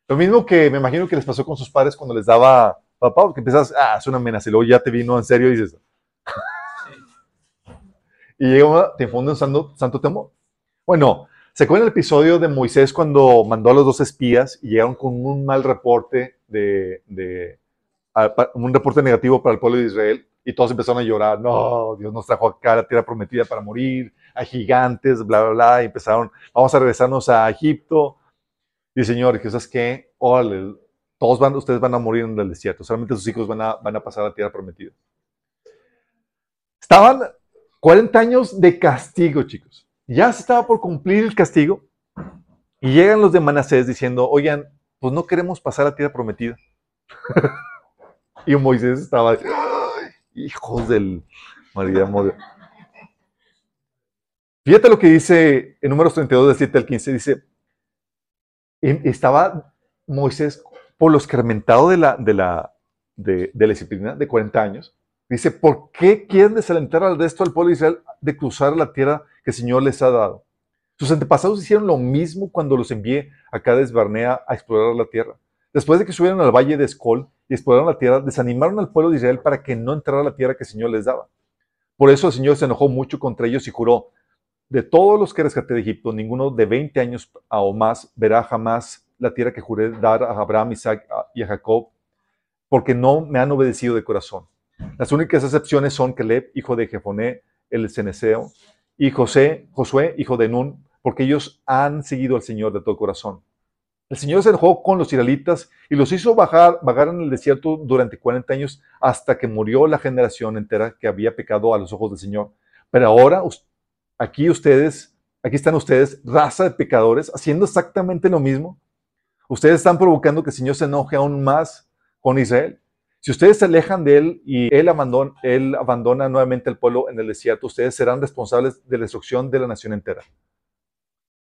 Lo mismo que me imagino que les pasó con sus padres cuando les daba papá, que empezas, ah, es una amenaza, y luego ya te vino en serio y dices, y llega, te infunde un santo, santo temor. Bueno, ¿se acuerdan el episodio de Moisés cuando mandó a los dos espías y llegaron con un mal reporte de, un reporte negativo para el pueblo de Israel? Y todos empezaron a llorar, no, Dios nos trajo acá a la tierra prometida para morir, a gigantes, bla, bla, bla, y empezaron, vamos a regresarnos a Egipto. Y Señor, que sabes qué, todos van, ustedes van a morir en el desierto, solamente sus hijos van a, van a pasar a la tierra prometida. Estaban 40 años de castigo, chicos. Ya se estaba por cumplir el castigo. Y llegan los de Manasés diciendo, oigan, pues no queremos pasar a tierra prometida. y Moisés estaba, hijos del María Fíjate lo que dice en números 32, del 7 al 15. Dice, estaba Moisés por lo escarmentado de la, de la, de, la disciplina de 40 años. Dice, ¿por qué quieren desalentar al resto del pueblo de Israel de cruzar la tierra que el Señor les ha dado? Sus antepasados hicieron lo mismo cuando los envié a Cades Barnea a explorar la tierra. Después de que subieron al valle de Escol y exploraron la tierra, desanimaron al pueblo de Israel para que no entrara a la tierra que el Señor les daba. Por eso el Señor se enojó mucho contra ellos y juró, de todos los que rescaté de Egipto, ninguno de 20 años o más verá jamás la tierra que juré dar a Abraham, Isaac y a Jacob, porque no me han obedecido de corazón. Las únicas excepciones son Caleb, hijo de Jefoné, el ceneseo, y José, Josué, hijo de Nun, porque ellos han seguido al Señor de todo corazón. El Señor se enojó con los israelitas y los hizo bajar, vagar en el desierto durante 40 años hasta que murió la generación entera que había pecado a los ojos del Señor. Pero ahora aquí ustedes, aquí están ustedes, raza de pecadores, haciendo exactamente lo mismo. Ustedes están provocando que el Señor se enoje aún más con Israel. Si ustedes se alejan de él y él abandona, él abandona nuevamente el pueblo en el desierto, ustedes serán responsables de la destrucción de la nación entera.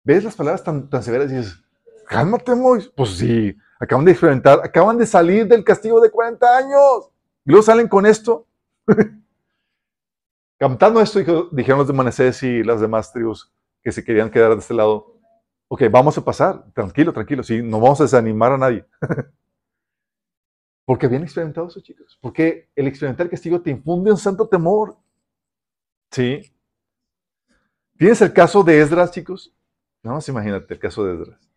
¿Ves las palabras tan, tan severas y dices, cálmate, Moisés? Pues sí, acaban de experimentar, acaban de salir del castigo de 40 años. Y luego salen con esto. Cantando esto, dijeron los de Manasés y las demás tribus que se querían quedar de este lado. Ok, vamos a pasar, tranquilo, tranquilo, sí, no vamos a desanimar a nadie. Porque habían experimentado eso, chicos. Porque el experimentar el castigo te infunde un santo temor. ¿Sí? ¿Tienes el caso de Esdras, chicos? No, más imagínate el caso de Esdras.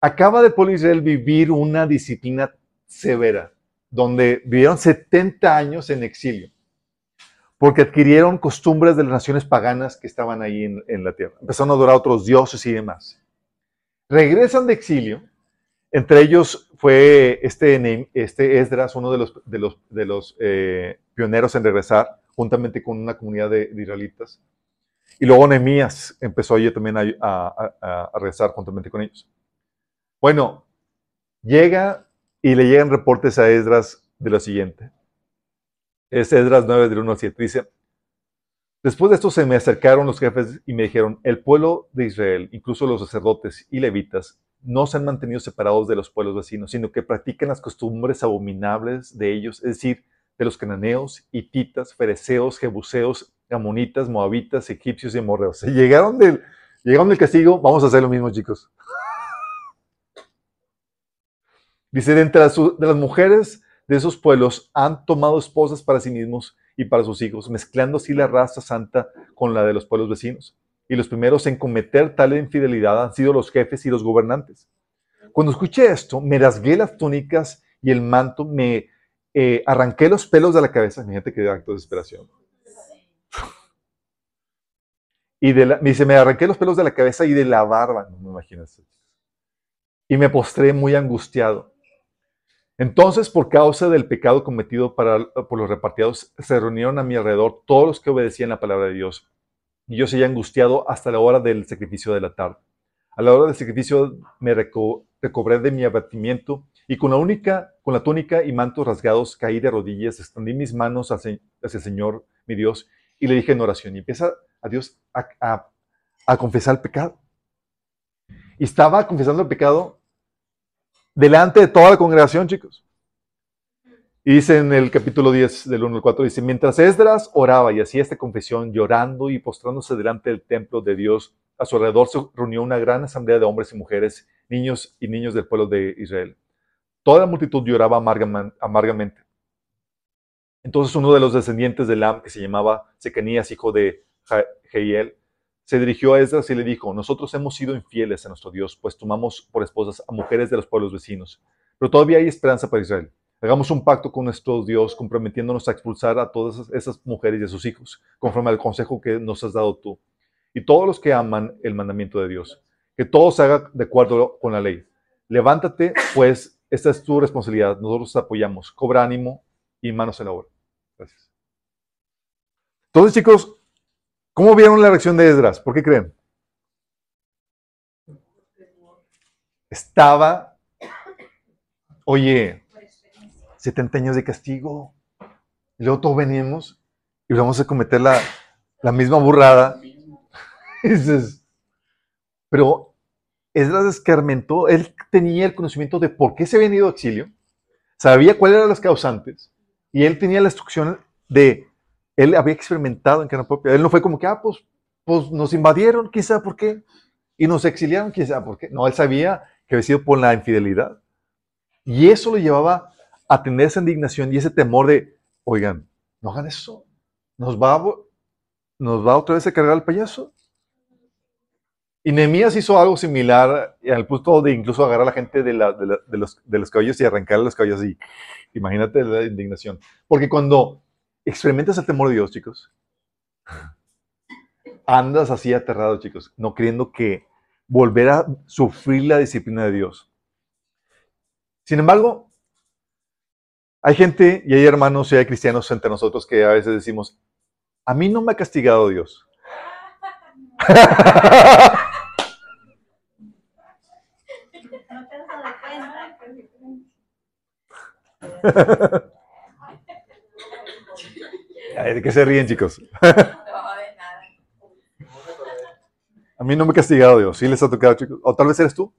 Acaba de pueblo Israel vivir una disciplina severa, donde vivieron 70 años en exilio, porque adquirieron costumbres de las naciones paganas que estaban ahí en, en la tierra. Empezaron a adorar a otros dioses y demás. Regresan de exilio entre ellos fue este, este Esdras, uno de los, de los, eh, pioneros en regresar, juntamente con una comunidad de, israelitas. Y luego Nehemías empezó también a, a, regresar juntamente con ellos. Bueno, llega y le llegan reportes a Esdras de lo siguiente. Es Esdras 9, del 1 al 7. Dice, Después de esto se me acercaron los jefes y me dijeron, el pueblo de Israel, incluso los sacerdotes y levitas, no se han mantenido separados de los pueblos vecinos, sino que practican las costumbres abominables de ellos, es decir, de los cananeos, hititas, fereceos, jebuseos, amonitas, moabitas, egipcios y amorreos. Llegaron del, llegaron del castigo, vamos a hacer lo mismo, chicos. Dice, de entre las mujeres de esos pueblos han tomado esposas para sí mismos y para sus hijos, mezclando así la raza santa con la de los pueblos vecinos y los primeros en cometer tal infidelidad han sido los jefes y los gobernantes. Cuando escuché esto, me rasgué las túnicas y el manto, me eh, arranqué los pelos de la cabeza. Imagínate que acto de desesperación. Y de me dice, me arranqué los pelos de la cabeza y de la barba, no me imaginas. Y me postré muy angustiado. Entonces, por causa del pecado cometido por los repartidos, se reunieron a mi alrededor todos los que obedecían la palabra de Dios y yo seguía angustiado hasta la hora del sacrificio de la tarde. A la hora del sacrificio me recobré de mi abatimiento y con la única, con la túnica y mantos rasgados caí de rodillas, extendí mis manos hacia, el Señor, mi Dios, y le dije en oración, y empieza a Dios a, a confesar el pecado. Y estaba confesando el pecado delante de toda la congregación, chicos. Y dice en el capítulo 10 del 1 al 4, dice, mientras Esdras oraba y hacía esta confesión, llorando y postrándose delante del templo de Dios, a su alrededor se reunió una gran asamblea de hombres y mujeres, niños y niños del pueblo de Israel. Toda la multitud lloraba amargamente. Entonces uno de los descendientes de Lam, que se llamaba Secanías, hijo de Jehiel, se dirigió a Esdras y le dijo, nosotros hemos sido infieles a nuestro Dios, pues tomamos por esposas a mujeres de los pueblos vecinos, pero todavía hay esperanza para Israel. Hagamos un pacto con nuestro Dios, comprometiéndonos a expulsar a todas esas mujeres y a sus hijos, conforme al consejo que nos has dado tú. Y todos los que aman el mandamiento de Dios, que todo se haga de acuerdo con la ley. Levántate, pues, esta es tu responsabilidad. Nosotros te apoyamos. Cobra ánimo y manos en la obra. Gracias. Entonces, chicos, ¿cómo vieron la reacción de Esdras? ¿Por qué creen? Estaba, oye, 70 años de castigo. Y luego todos venimos y vamos a cometer la, misma burrada. dices, pero Esdras escarmentó, él tenía el conocimiento de por qué se había ido a exilio, sabía cuáles eran las causantes, y él tenía la instrucción de, él había experimentado en carne propia. Él no fue como que, ah, pues, pues nos invadieron, quizá por qué, y nos exiliaron, quizá por qué. No, él sabía que había sido por la infidelidad. Y eso lo llevaba a esa indignación y ese temor de, oigan, no hagan eso, nos va, nos va otra vez a cargar el payaso. Y Nehemías hizo algo similar al punto de incluso agarrar a la gente de, los, de los caballos y arrancarle los caballos y imagínate la indignación. Porque cuando experimentas el temor de Dios, chicos, andas así aterrado, chicos, no creyendo que volver a sufrir la disciplina de Dios. Sin embargo, hay gente y hay hermanos y hay cristianos entre nosotros que a veces decimos, a mí no me ha castigado Dios. ¿De qué se ríen, chicos? A mí no me ha castigado Dios. ¿Sí les ha tocado, chicos? O tal vez eres tú.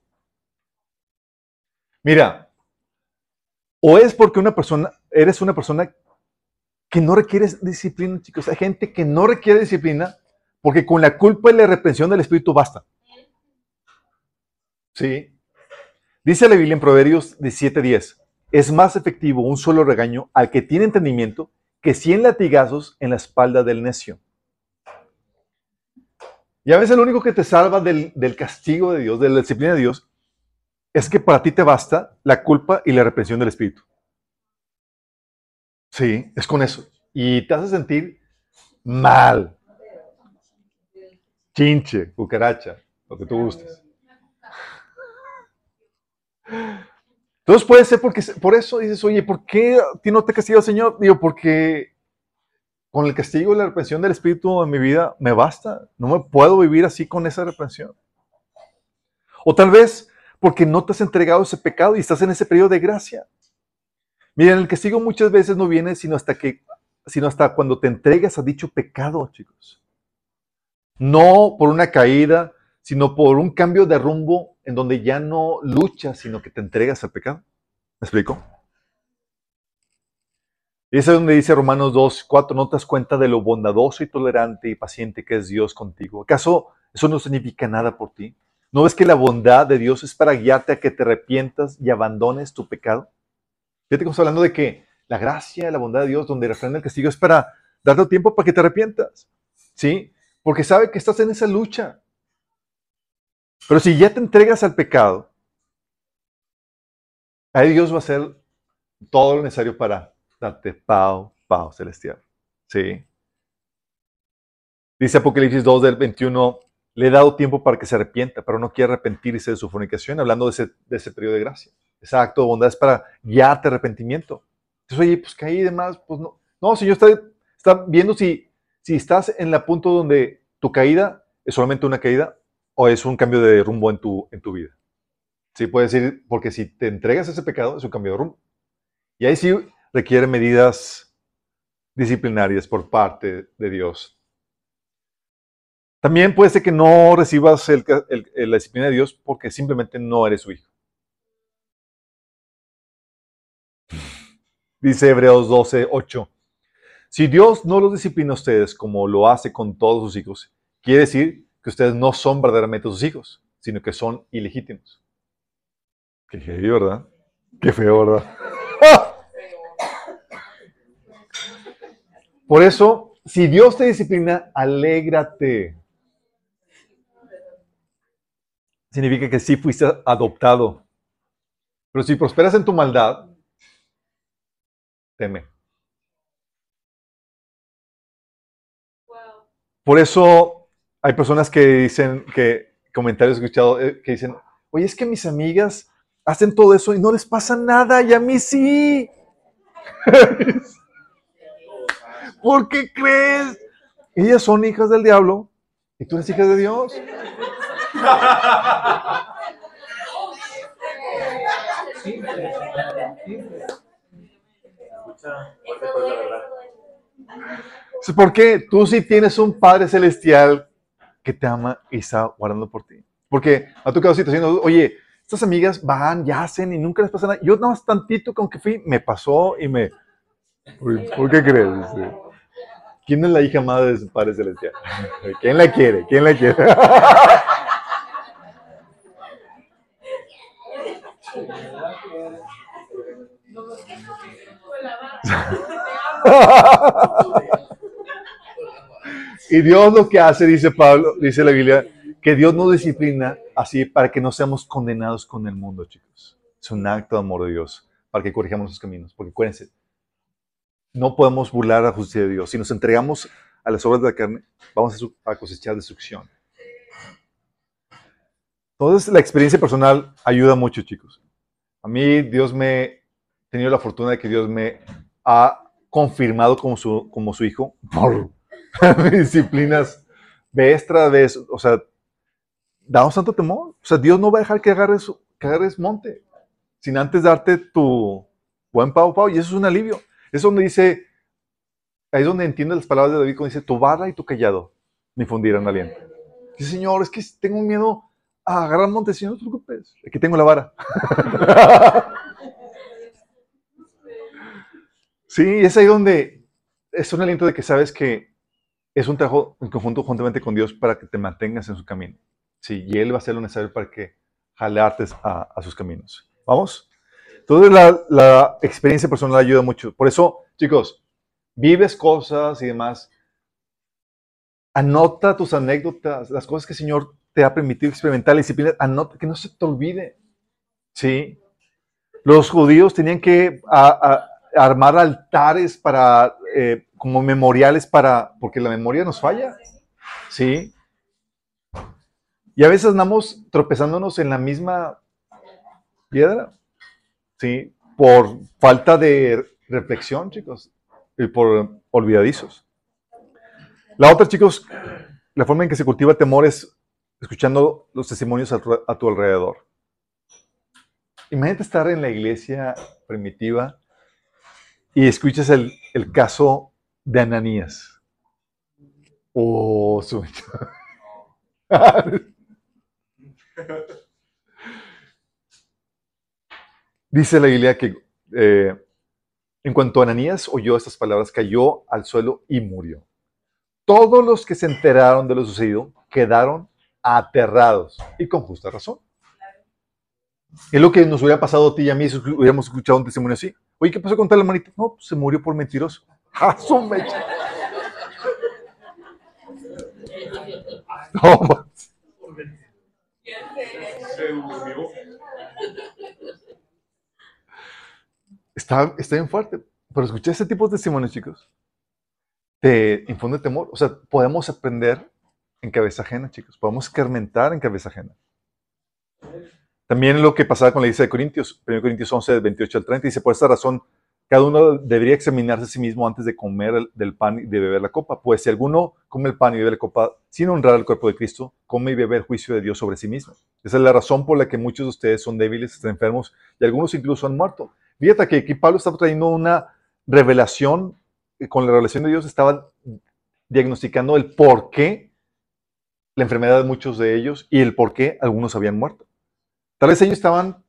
Mira, o es porque una persona, eres una persona que no requiere disciplina, chicos. Hay gente que no requiere disciplina porque con la culpa y la reprensión del Espíritu basta. ¿Sí? Dice la Biblia en Proverbios 17:10, es más efectivo un solo regaño al que tiene entendimiento que cien latigazos en la espalda del necio. Y a veces único que te salva del, castigo de Dios, de la disciplina de Dios, es que para ti te basta la culpa y la represión del Espíritu. Sí, es con eso. Y te hace sentir mal. Chinche, cucaracha, lo que tú gustes. Entonces puede ser porque por eso dices, oye, ¿por qué ti no te castiga el Señor? Digo, porque con el castigo y la reprensión del Espíritu en mi vida me basta. No me puedo vivir así con esa reprensión. O tal vez porque no te has entregado ese pecado y estás en ese periodo de gracia. Miren, el castigo muchas veces no viene sino hasta que, sino hasta cuando te entregas a dicho pecado, chicos. No por una caída, sino por un cambio de rumbo en donde ya no luchas, sino que te entregas al pecado. ¿Me explico? Y es donde dice Romanos 2, 4, no te das cuenta de lo bondadoso y tolerante y paciente que es Dios contigo. ¿Acaso eso no significa nada por ti? ¿No ves que la bondad de Dios es para guiarte a que te arrepientas y abandones tu pecado? Fíjate que estamos hablando de que la gracia, la bondad de Dios, donde refrenda el castigo, es para darte tiempo para que te arrepientas. ¿Sí? Porque sabe que estás en esa lucha. Pero si ya te entregas al pecado, ahí Dios va a hacer todo lo necesario para darte pau, pau celestial. ¿Sí? Dice Apocalipsis 2 del 21, le he dado tiempo para que se arrepienta, pero no quiere arrepentirse de su fornicación, hablando de ese, de ese periodo de gracia. Ese acto de bondad es para guiarte arrepentimiento. Entonces, oye, pues caí y demás, pues no. No, Señor está, está viendo si, si estás en el punto donde tu caída es solamente una caída o es un cambio de rumbo en tu, en tu vida. Sí, puede decir, porque si te entregas ese pecado, es un cambio de rumbo. Y ahí sí requiere medidas disciplinarias por parte de Dios. También puede ser que no recibas la disciplina de Dios porque simplemente no eres su hijo. Dice Hebreos 12, 8. Si Dios no los disciplina a ustedes como lo hace con todos sus hijos, quiere decir que ustedes no son verdaderamente sus hijos, sino que son ilegítimos. Qué feo, ¿verdad? Qué feo, ¿verdad? Por eso, si Dios te disciplina, alégrate. Significa que sí fuiste adoptado. Pero si prosperas en tu maldad, teme. Por eso hay personas que dicen, que comentarios he escuchado, eh, que dicen, oye, es que mis amigas hacen todo eso y no les pasa nada y a mí sí. ¿Por qué crees? Ellas son hijas del diablo y tú eres hija de Dios. ¿Por qué? Tú sí tienes un Padre Celestial que te ama y está guardando por ti. Porque a tu caso situación, oye, estas amigas van y hacen y nunca les pasa nada. Yo nada más tantito con que fui, me pasó y me... ¿Por qué crees? ¿Quién es la hija madre de su Padre Celestial? ¿Quién la quiere? ¿Quién la quiere? y Dios lo que hace, dice Pablo, dice la Biblia, que Dios nos disciplina así para que no seamos condenados con el mundo, chicos. Es un acto de amor de Dios para que corrijamos los caminos. Porque acuérdense, no podemos burlar la justicia de Dios. Si nos entregamos a las obras de la carne, vamos a cosechar destrucción. Entonces, la experiencia personal ayuda mucho, chicos. A mí, Dios me, he tenido la fortuna de que Dios me ha confirmado como su, como su hijo por disciplinas vez tras vez. O sea, damos tanto temor. O sea, Dios no va a dejar que agarres, que agarres monte sin antes darte tu, buen pavo, pavo, y eso es un alivio. Es donde dice, ahí es donde entiende las palabras de David cuando dice, tu barra y tu callado me fundirán aliento. Dice, Señor, es que tengo miedo a agarrar monte, Señor, no te preocupes, aquí tengo la vara. sí, es ahí donde es un aliento de que sabes que es un trabajo en conjunto juntamente con Dios para que te mantengas en su camino. Sí, y Él va a hacer lo necesario para que jalarte a, a sus caminos. ¿Vamos? Entonces la, la, experiencia personal ayuda mucho. Por eso, chicos, vives cosas y demás. Anota tus anécdotas, las cosas que el Señor te ha permitido experimentar, la disciplina, anota, que no se te olvide. ¿Sí? Los judíos tenían que armar altares para, eh, como memoriales para, porque la memoria nos falla. ¿Sí? Y a veces andamos tropezándonos en la misma piedra, ¿sí? Por falta de reflexión, chicos, y por olvidadizos. La otra, chicos, la forma en que se cultiva temor es escuchando los testimonios a tu, alrededor. Imagínate estar en la iglesia primitiva y escuchas el, caso de Ananías. Oh, su... Dice la Biblia que eh, en cuanto Ananías oyó estas palabras, cayó al suelo y murió. Todos los que se enteraron de lo sucedido quedaron aterrados y con justa razón. Es lo que nos hubiera pasado a ti y a mí si hubiéramos escuchado un testimonio así. Oye, ¿qué pasó con tal hermanito? No, pues, se murió por mentiroso. ¡Ah, No, Está, está bien fuerte. Pero escuché ese tipo de testimonios, chicos. Te infunde temor. O sea, podemos aprender en cabeza ajena, chicos. Podemos escarmentar en cabeza ajena. También lo que pasaba con la iglesia de Corintios, 1 Corintios 11, 28 al 30, dice, por esta razón, cada uno debería examinarse a sí mismo antes de comer del pan y de beber la copa. Pues si alguno come el pan y bebe la copa sin honrar al cuerpo de Cristo, come y bebe el juicio de Dios sobre sí mismo. Esa es la razón por la que muchos de ustedes son débiles, están enfermos y algunos incluso han muerto. Fíjate que aquí Pablo estaba trayendo una revelación, eh, con la revelación de Dios estaba diagnosticando el por qué la enfermedad de muchos de ellos y el por qué algunos habían muerto. Tal vez ellos estaban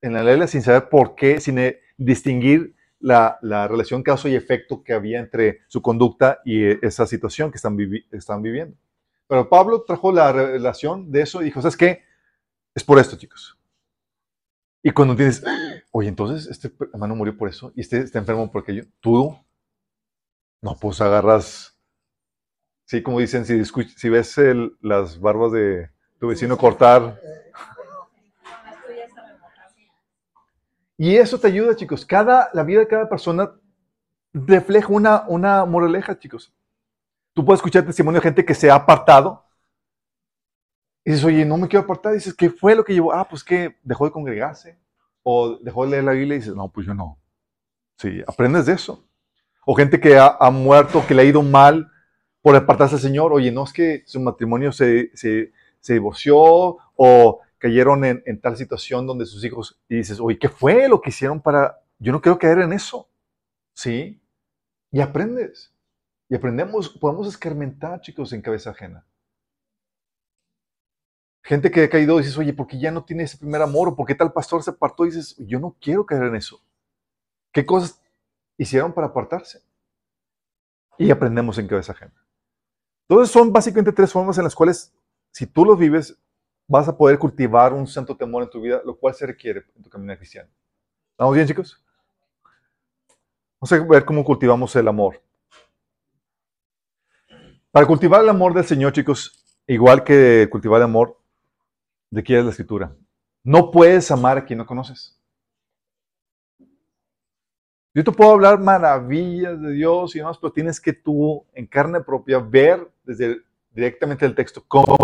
en la ley sin saber por qué, sin eh, distinguir la, relación causa y efecto que había entre su conducta y eh, esa situación que están, viviendo. Pero Pablo trajo la revelación de eso y dijo, ¿sabes qué? Es por esto, chicos. Y cuando tienes, oye, entonces este hermano murió por eso y este está enfermo porque yo, tú, no, pues agarras, sí, como dicen, si, si ves las barbas de tu vecino cortar, Y eso te ayuda, chicos. Cada, la vida de cada persona refleja una, una moraleja, chicos. Tú puedes escuchar testimonio de gente que se ha apartado. Y dices, oye, no me quiero apartar. Y dices, ¿qué fue lo que llevó? Ah, pues que dejó de congregarse. O dejó de leer la Biblia y dices, no, pues yo no. Sí, aprendes de eso. O gente que ha, muerto, que le ha ido mal por apartarse al Señor. Oye, no es que su matrimonio se, se, se divorció o cayeron en, tal situación donde sus hijos, y dices, oye, ¿qué fue lo que hicieron para, yo no quiero caer en eso? ¿Sí? Y aprendes. Y aprendemos, podemos escarmentar, chicos, en cabeza ajena. Gente que ha caído dices, oye, ¿por qué ya no tiene ese primer amor? ¿O por qué tal pastor se apartó? Y dices, yo no quiero caer en eso. ¿Qué cosas hicieron para apartarse? Y aprendemos en cabeza ajena. Entonces son básicamente tres formas en las cuales, si tú los vives, vas a poder cultivar un santo temor en tu vida, lo cual se requiere en tu camino cristiano. ¿Estamos bien, chicos? Vamos a ver cómo cultivamos el amor. Para cultivar el amor del Señor, chicos, igual que cultivar el amor, es la escritura. No puedes amar a quien no conoces. Yo te puedo hablar maravillas de Dios y demás, pero tienes que tú, en carne propia, ver desde directamente el texto. Cómo